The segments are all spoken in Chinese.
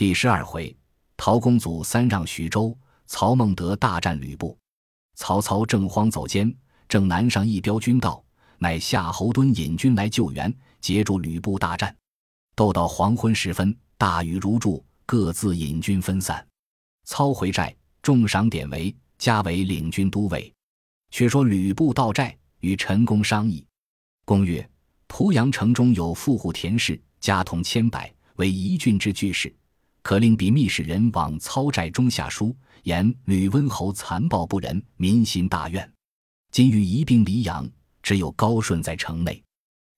第十二回，陶公祖三让徐州，曹孟德大战吕布。曹操正慌走间，正南上一彪军到，乃夏侯惇引军来救援，截住吕布大战。斗到黄昏时分，大雨如注，各自引军分散。操回寨，重赏典韦，加为领军都尉。却说吕布到寨，与陈宫商议。公曰：“濮阳城中有富户田氏，家童千百，为一郡之巨士。”可令彼密使人往操寨中下书，言吕温侯残暴不仁，民心大怨。今欲移兵黎阳，只有高顺在城内，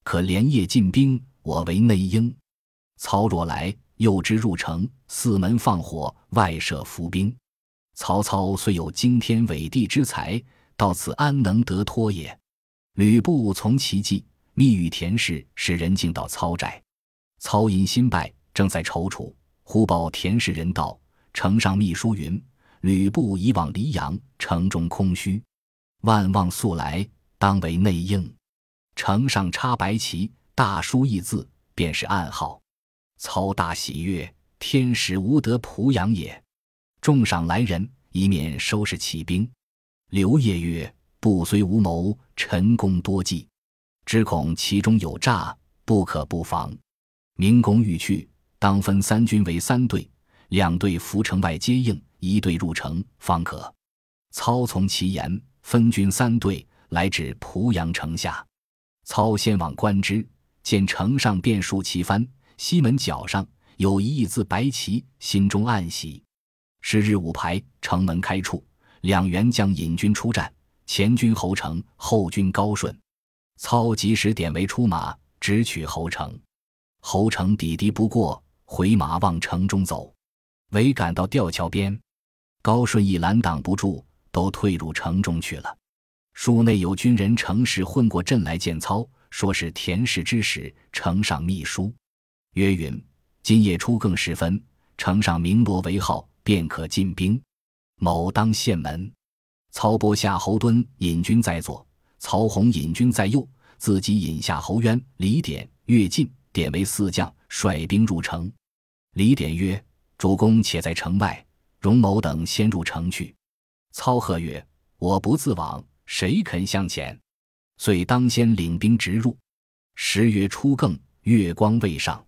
可连夜进兵，我为内应。操若来，诱之入城，四门放火，外设伏兵。曹操虽有惊天伟地之才，到此安能得脱也？吕布从其计，密与田氏使人进到操寨。操因心败，正在踌躇。忽报田氏人道：“城上密书云，吕布已往黎阳，城中空虚，万望速来，当为内应。”城上插白旗，大书一字，便是暗号。操大喜曰：“天使无得濮阳也！”重赏来人，以免收拾起兵。刘烨曰：“布虽无谋，陈宫多计，只恐其中有诈，不可不防。明公欲去。”当分三军为三队，两队伏城外接应，一队入城方可。操从其言，分军三队来至濮阳城下。操先往观之，见城上遍数旗幡，西门角上有一亿字白旗，心中暗喜。是日午牌，城门开处，两员将引军出战，前军侯成，后军高顺。操及时点为出马，直取侯城。侯成抵敌不过。回马往城中走，唯赶到吊桥边，高顺一拦挡不住，都退入城中去了。书内有军人乘势混过阵来见操，说是田氏之使呈上密书，曰云：今夜初更时分，城上鸣锣为号，便可进兵。某当县门。操拨夏侯惇引军在左，曹洪引军在右，自己引夏侯渊、李典、乐进、典韦四将，率兵入城。李典曰：“主公且在城外，容某等先入城去。”操贺曰：“我不自往，谁肯向前？”遂当先领兵直入。时月初更，月光未上，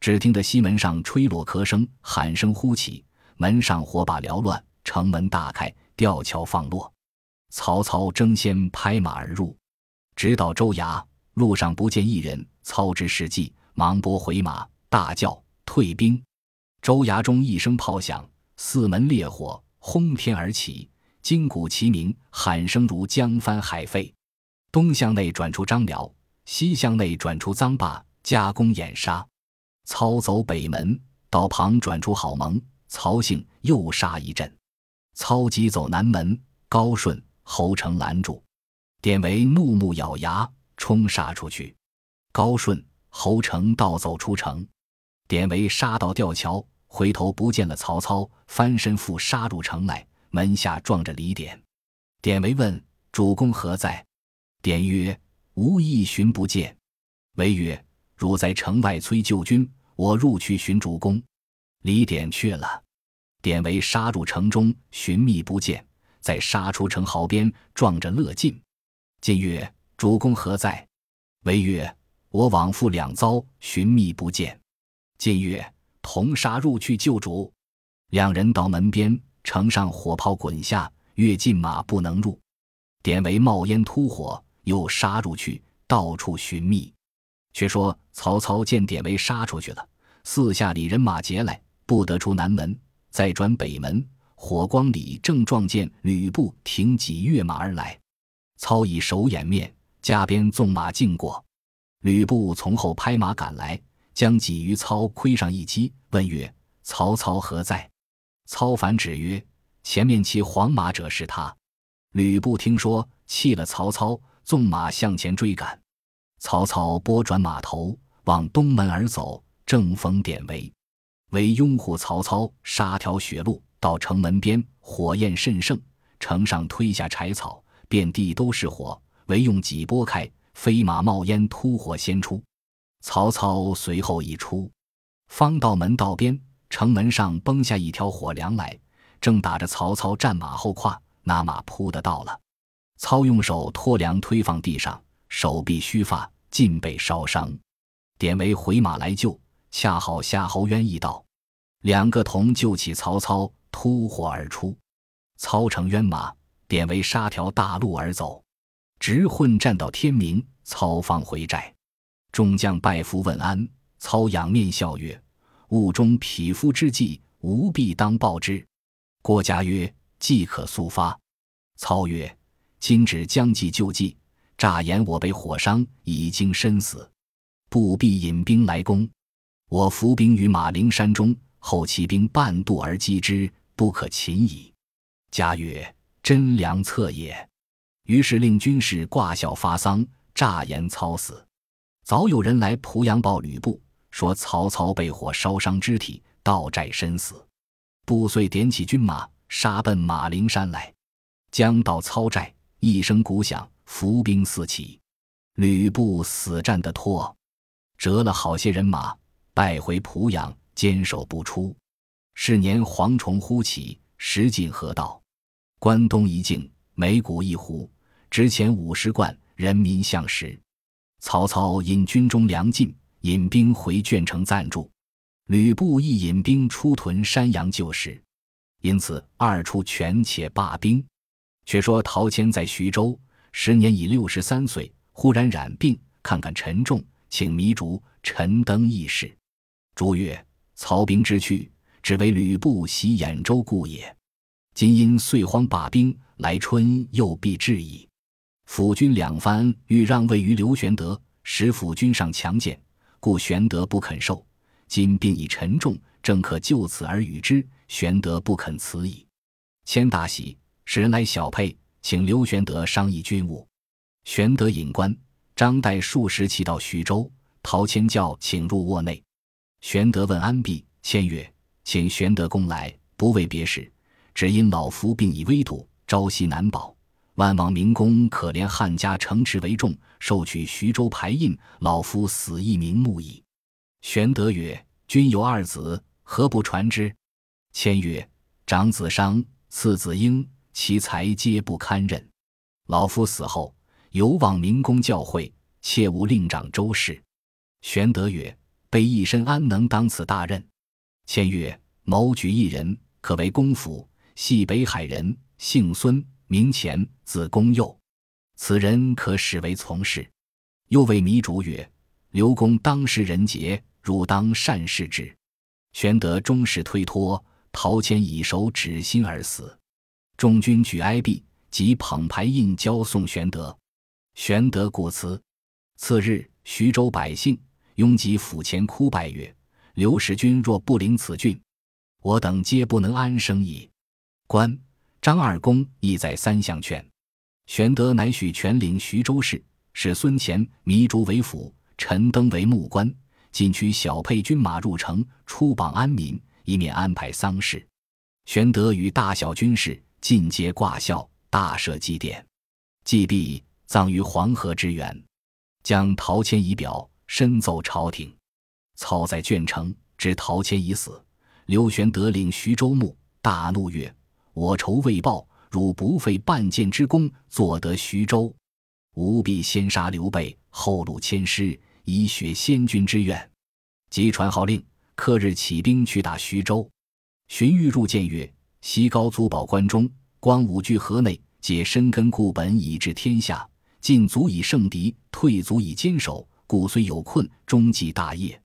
只听得西门上吹锣咳声，喊声呼起，门上火把缭乱，城门大开，吊桥放落。曹操争先拍马而入，直到州衙，路上不见一人。操之事迹，忙拨回马，大叫。退兵，州衙中一声炮响，四门烈火轰天而起，金鼓齐鸣，喊声如江翻海沸。东向内转出张辽，西向内转出臧霸，加攻掩杀。操走北门，道旁转出郝萌、曹姓，又杀一阵。操急走南门，高顺、侯成拦住，典韦怒目咬牙，冲杀出去。高顺、侯成倒走出城。典韦杀到吊桥，回头不见了曹操，翻身复杀入城来，门下撞着李典。典韦问主公何在？典曰：“无意寻不见。”韦曰：“汝在城外催救军，我入去寻主公。”李典去了。典韦杀入城中，寻觅不见，再杀出城壕边，撞着乐进。进曰：“主公何在？”韦曰：“我往复两遭，寻觅不见。”晋曰：“同杀入去救主。”两人到门边，城上火炮滚下，越进马不能入。典韦冒烟突火，又杀入去，到处寻觅。却说曹操见典韦杀出去了，四下里人马劫来，不得出南门，再转北门。火光里正撞见吕布挺戟跃马而来，操以手掩面，加鞭纵马进过。吕布从后拍马赶来。将己于操盔上一击，问曰：“曹操何在？”操反指曰：“前面骑黄马者是他。”吕布听说，弃了曹操，纵马向前追赶。曹操拨转马头，往东门而走，正逢典韦，为拥护曹操，杀条血路到城门边，火焰甚盛，城上推下柴草，遍地都是火，唯用戟拨开，飞马冒烟突火先出。曹操随后一出，方到门道边，城门上崩下一条火梁来，正打着曹操战马后胯，那马扑的到了。操用手托梁推放地上，手臂须发尽被烧伤。典韦回马来救，恰好夏侯渊一到，两个同救起曹操，突火而出。操乘渊马，典韦杀条大路而走，直混战到天明。操方回寨，众将拜服问安。操仰面笑曰：“物中匹夫之计，吾必当报之。”郭嘉曰：“即可速发。”操曰。今只将计就计，诈言我被火伤，已经身死，不必引兵来攻。我伏兵于马陵山中，后骑兵半渡而击之，不可擒矣。嘉曰：“真良策也。”于是令军士挂孝发丧，诈言操死。早有人来濮阳报吕布，说曹操被火烧伤肢体，到寨身死。布遂点起军马，杀奔马陵山来。将到操寨。一声鼓响，伏兵四起，吕布死战的脱，折了好些人马，败回濮阳，坚守不出。是年蝗虫忽起，食尽河道。关东一境，每谷一斛，值钱五十贯，人民相食。曹操因军中粮尽，引兵回鄄城暂住。吕布亦引兵出屯山阳救时，因此二处权且罢兵。却说陶谦在徐州，时年已六十三岁，忽然染病，看看沉重，请糜竺、陈登议事。朱曰：“曹兵之去，只为吕布袭兖州故也。今因岁荒罢兵，来春又必至矣。辅军两番欲让位于刘玄德，使辅军上强健，故玄德不肯受。今病已沉重，正可就此而与之，玄德不肯辞矣。谦大喜。”使人来小沛，请刘玄德商议军务。玄德引官张岱数十骑到徐州，陶谦叫请入卧内。玄德问安毕，谦曰：“请玄德公来，不为别事，只因老夫病已危笃，朝夕难保。万望明公可怜汉家城池为重，受取徐州牌印，老夫死亦瞑目矣。”玄德曰：“君有二子，何不传之？”谦曰：“长子商，次子婴。”其才皆不堪任，老夫死后，有望明公教诲，切勿令长周氏。玄德曰：“备一身安能当此大任？”谦曰：“谋举一人，可为公辅，系北海人，姓孙，名前，字公佑。此人可使为从事。”又谓糜竺曰：“刘公当时人杰，汝当善事之。”玄德终是推脱，陶谦以手指心而死。众军举哀毕，即捧牌印交送玄德。玄德故辞。次日，徐州百姓拥挤府前哭拜曰：“刘使君若不领此郡，我等皆不能安生矣。”关张二公亦在三相劝。玄德乃许全领徐州事，使孙乾、糜竺为辅，陈登为幕官，进取小沛军马入城，出榜安民，以免安排丧事。玄德与大小军士。尽皆挂孝，大赦祭奠，祭毕，葬于黄河之源。将陶谦仪表，深奏朝廷。操在鄄城，知陶谦已死。刘玄德领徐州牧，大怒曰：“我仇未报，汝不费半箭之功，坐得徐州，吾必先杀刘备，后戮千师，以雪先君之怨。”即传号令，刻日起兵去打徐州。荀彧入见曰。西高祖保关中，光武据河内，皆深根固本以治天下。进足以胜敌，退足以坚守，故虽有困，终继大业。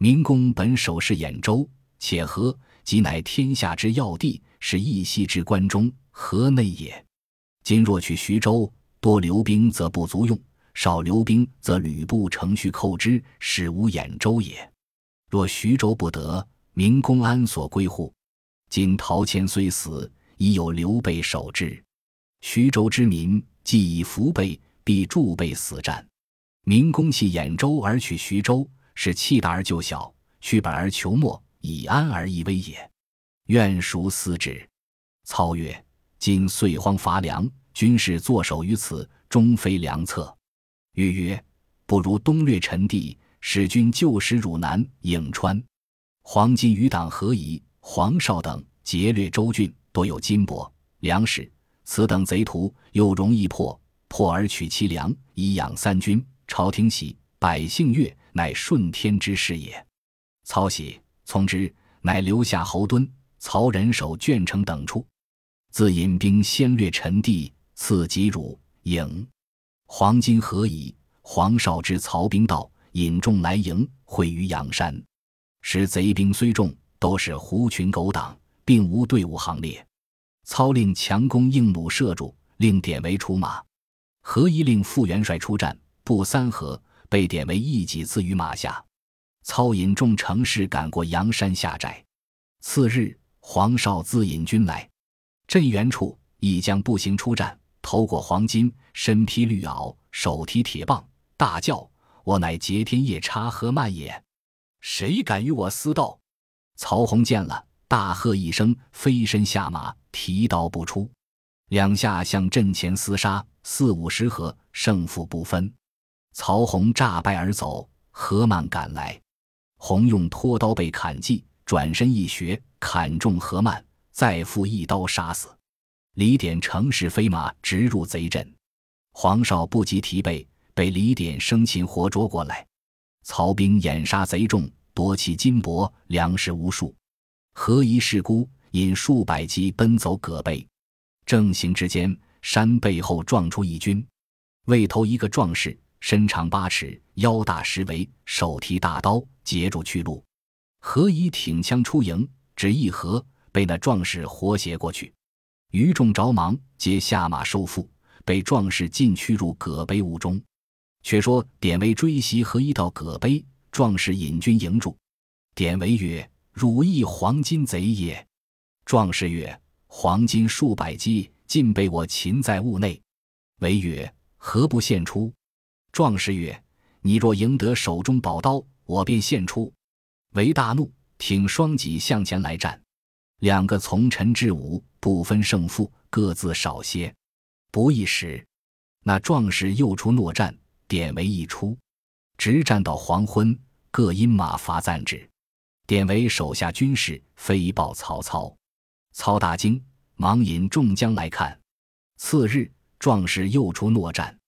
明公本守是兖州，且河即乃天下之要地，是义西之关中，河内也。今若取徐州，多留兵则不足用；少留兵则吕布乘虚寇之，使无兖州也。若徐州不得，明公安所归乎？今陶谦虽死，已有刘备守之。徐州之民既已服备，必助备死战。明公弃兖州而取徐州，是弃大而救小，去本而求末，以安而易危也。愿孰思之？操曰：“今岁荒乏粮，军士坐守于此，终非良策。”曰：“曰不如东略陈地，使君就使汝南、颍川。”黄巾余党何以、黄绍等劫掠州郡，多有金帛粮食。此等贼徒又容易破，破而取其粮，以养三军。朝廷喜，百姓悦，乃顺天之事也。操喜，从之，乃留下侯敦、曹仁守鄄城等处，自引兵先掠陈地，次及汝营。黄巾何以？黄绍之曹兵到，引众来迎，会于阳山。使贼兵虽众，都是狐群狗党，并无队伍行列。操令强攻硬弩射住，令典韦出马。何一令副元帅出战，不三合，被典韦一戟刺于马下。操引众乘势赶过阳山下寨。次日，黄绍自引军来，镇原处，一将步行出战，头裹黄金，身披绿袄，手提铁棒，大叫：“我乃劫天夜叉何曼也！谁敢与我私斗？”曹洪见了。大喝一声，飞身下马，提刀不出。两下向阵前厮杀，四五十合，胜负不分。曹洪诈败而走，何曼赶来，洪用拖刀被砍计，转身一穴，砍中何曼，再复一刀杀死。李典乘势飞马直入贼阵，黄绍不及提备，被李典生擒活捉过来。曹兵掩杀贼众，夺其金帛粮食无数。何仪是孤，引数百骑奔走葛背。正行之间，山背后撞出一军，未头一个壮士，身长八尺，腰大十围，手提大刀，截住去路。何仪挺枪出营，只一合，被那壮士活挟过去。余众着忙，皆下马收缚，被壮士尽驱入葛碑屋中。却说典韦追袭何仪到葛碑，壮士引军迎住。典韦曰。汝亦黄金贼也！壮士曰：“黄金数百击，尽被我擒在屋内。”韦曰：“何不献出？”壮士曰：“你若赢得手中宝刀，我便献出。”韦大怒，挺双戟向前来战。两个从臣至武，不分胜负，各自少些。不一时，那壮士又出诺战，典韦一出，直战到黄昏，各因马乏暂止。典韦手下军士飞报曹操，操大惊，忙引众将来看。次日，壮士又出诺战，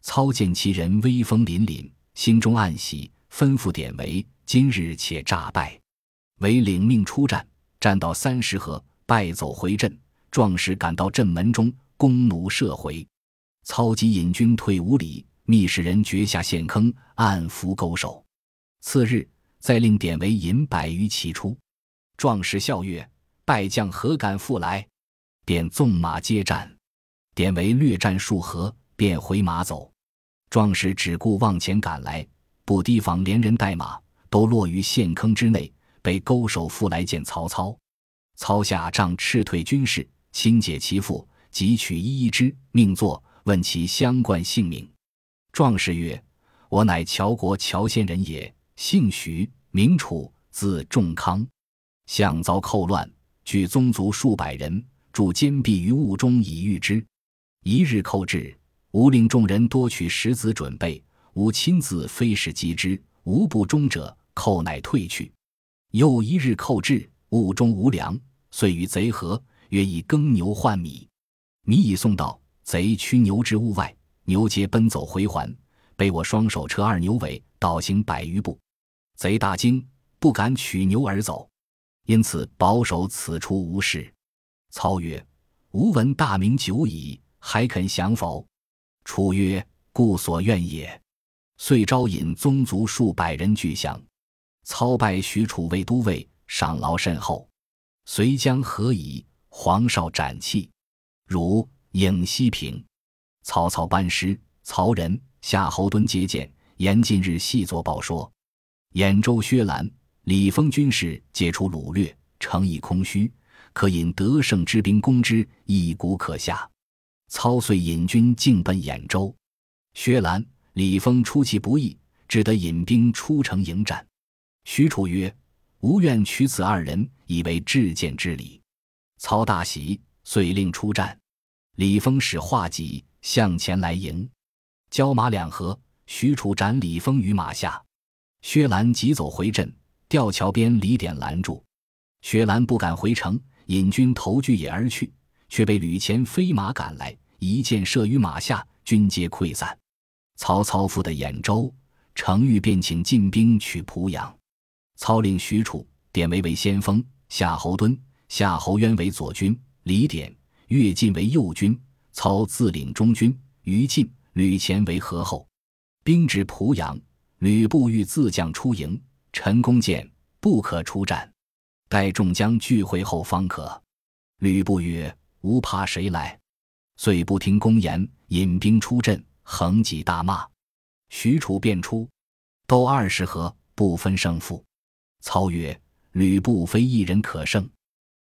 操见其人威风凛凛，心中暗喜，吩咐典韦：今日且诈败。韦领命出战，战到三十合，败走回阵。壮士赶到阵门中，弓弩射回。操即引军退五里，密使人掘下陷坑，暗伏勾守。次日。再令典韦引百余骑出，壮士笑曰：“败将何敢复来？”便纵马接战。典韦略战数合，便回马走。壮士只顾往前赶来，不提防连人带马都落于陷坑之内，被勾手缚来见曹操。操下帐斥退军士，亲解其缚，即取一一之，命作，问其相关姓名。壮士曰：“我乃乔国乔县人也。”姓徐，名楚，字仲康，相遭寇乱，聚宗族数百人，住坚壁于雾中以御之。一日寇至，吾令众人多取石子准备，吾亲自飞矢击之，无不中者，寇乃退去。又一日寇至，物中无粮，遂与贼合，约以耕牛换米。米已送到，贼驱牛至屋外，牛皆奔走回还，被我双手扯二牛尾，倒行百余步。贼大惊，不敢取牛而走，因此保守此处无事。操曰：“吾闻大名久矣，还肯降否？”楚曰：“故所愿也。”遂招引宗族数百人俱降。操拜许褚为都尉，赏劳甚厚。遂将何以、黄绍斩气。如颍西平。曹操班师，曹仁、夏侯惇接见，言近日细作报说。兖州薛兰、李丰军士皆出掳掠，城已空虚，可引得胜之兵攻之，一鼓可下。操遂引军进奔兖州。薛兰、李丰出其不意，只得引兵出城迎战。许褚曰：“吾愿取此二人，以为至见之礼。”操大喜，遂令出战。李丰使画戟向前来迎，交马两合，许褚斩李丰于马下。薛兰急走回阵，吊桥边李典拦住。薛兰不敢回城，引军投巨野而去，却被吕虔飞马赶来，一箭射于马下，军皆溃散。曹操复得兖州，程昱便请进兵取濮阳。操令许褚、典韦为先锋，夏侯惇、夏侯渊为左军，李典、乐进为右军。操自领中军，于禁、吕虔为合后。兵至濮阳，吕布欲自将出营，陈宫见不可出战，待众将聚会后方可。吕布曰：“吾怕谁来？”遂不听公言，引兵出阵，横戟大骂。许褚便出，斗二十合，不分胜负。操曰：“吕布非一人可胜。”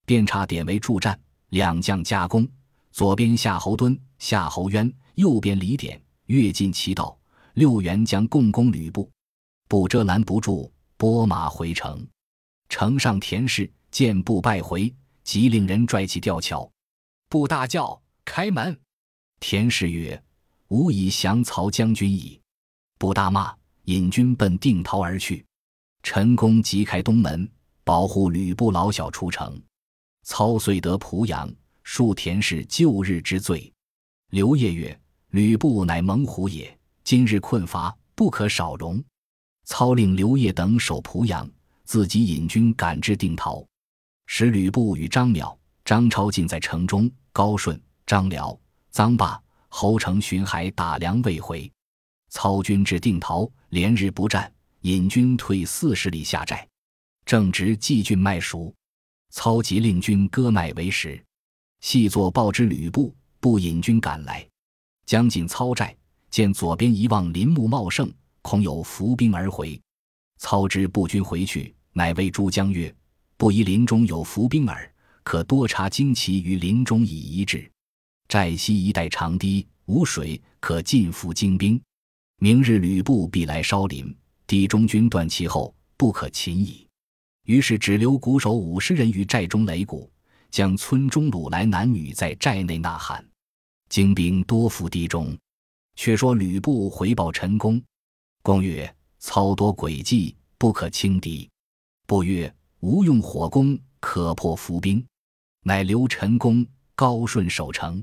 便差典韦助战，两将夹攻。左边夏侯惇、夏侯渊，右边李典、乐进齐到，六员将共攻吕布，不遮拦不住，拨马回城。城上田氏见布败回，即令人拽起吊桥。布大叫：“开门！”田氏曰：“吾已降曹将军矣。”布大骂，引军奔定陶而去。陈宫即开东门，保护吕布老小出城。操遂得濮阳。恕田氏旧日之罪。刘烨曰：“吕布乃猛虎也，今日困乏，不可少容。”操令刘烨等守濮阳，自己引军赶至定陶，使吕布与张邈、张超尽在城中。高顺、张辽、臧霸、侯成巡海打粮未回。操军至定陶，连日不战，引军退四十里下寨。正值季郡麦熟，操即令军割麦为食。细作报之吕布，不引军赶来，将近操寨，见左边一望林木茂盛，恐有伏兵而回。操知步军回去，乃谓诸将曰：“不疑林中有伏兵耳，可多插旌旗于林中以一至。寨西一带长堤，无水，可尽伏精兵。明日吕布必来烧林，敌中军断其后，不可擒矣。”于是只留鼓手五十人于寨中擂鼓。将村中掳来男女在寨内呐喊，精兵多伏地中。却说吕布回报陈宫，公曰：“操多诡计，不可轻敌。”不曰：“吾用火攻，可破伏兵。”乃留陈宫、高顺守城。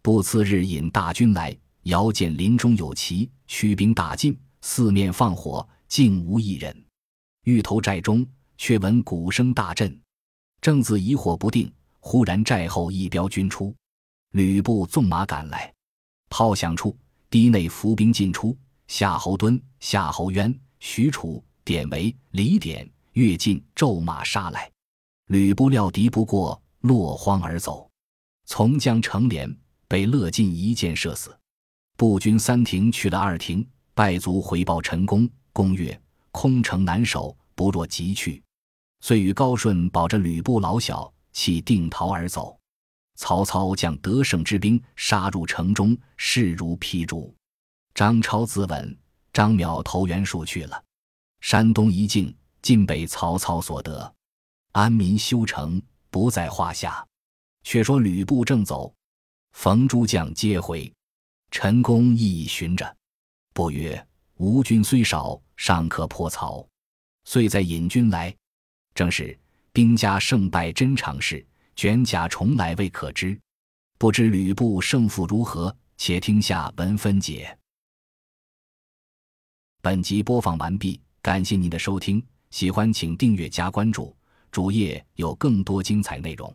不次日引大军来，遥见林中有旗，驱兵大进，四面放火，竟无一人。欲投寨中，却闻鼓声大震。正自疑惑不定，忽然寨后一彪军出，吕布纵马赶来，炮响处，堤内伏兵尽出，夏侯惇、夏侯渊、许褚、典韦、李典、乐进骤马杀来，吕布料敌不过，落荒而走。从将成连被乐进一箭射死。步军三亭去了二亭，败卒回报陈宫，公曰：空城难守，不若急去。遂与高顺保着吕布老小，弃定陶而走。曹操将得胜之兵杀入城中，势如劈竹。张超自刎，张邈投袁术去了。山东一境尽被曹操所得，安民修城不在话下。却说吕布正走，逢诸将皆回，陈宫亦寻着，不曰：“吴军虽少，尚可破曹。”遂再引军来。正是兵家胜败真常事，卷甲重来未可知。不知吕布胜负如何？且听下文分解。本集播放完毕，感谢您的收听，喜欢请订阅加关注，主页有更多精彩内容。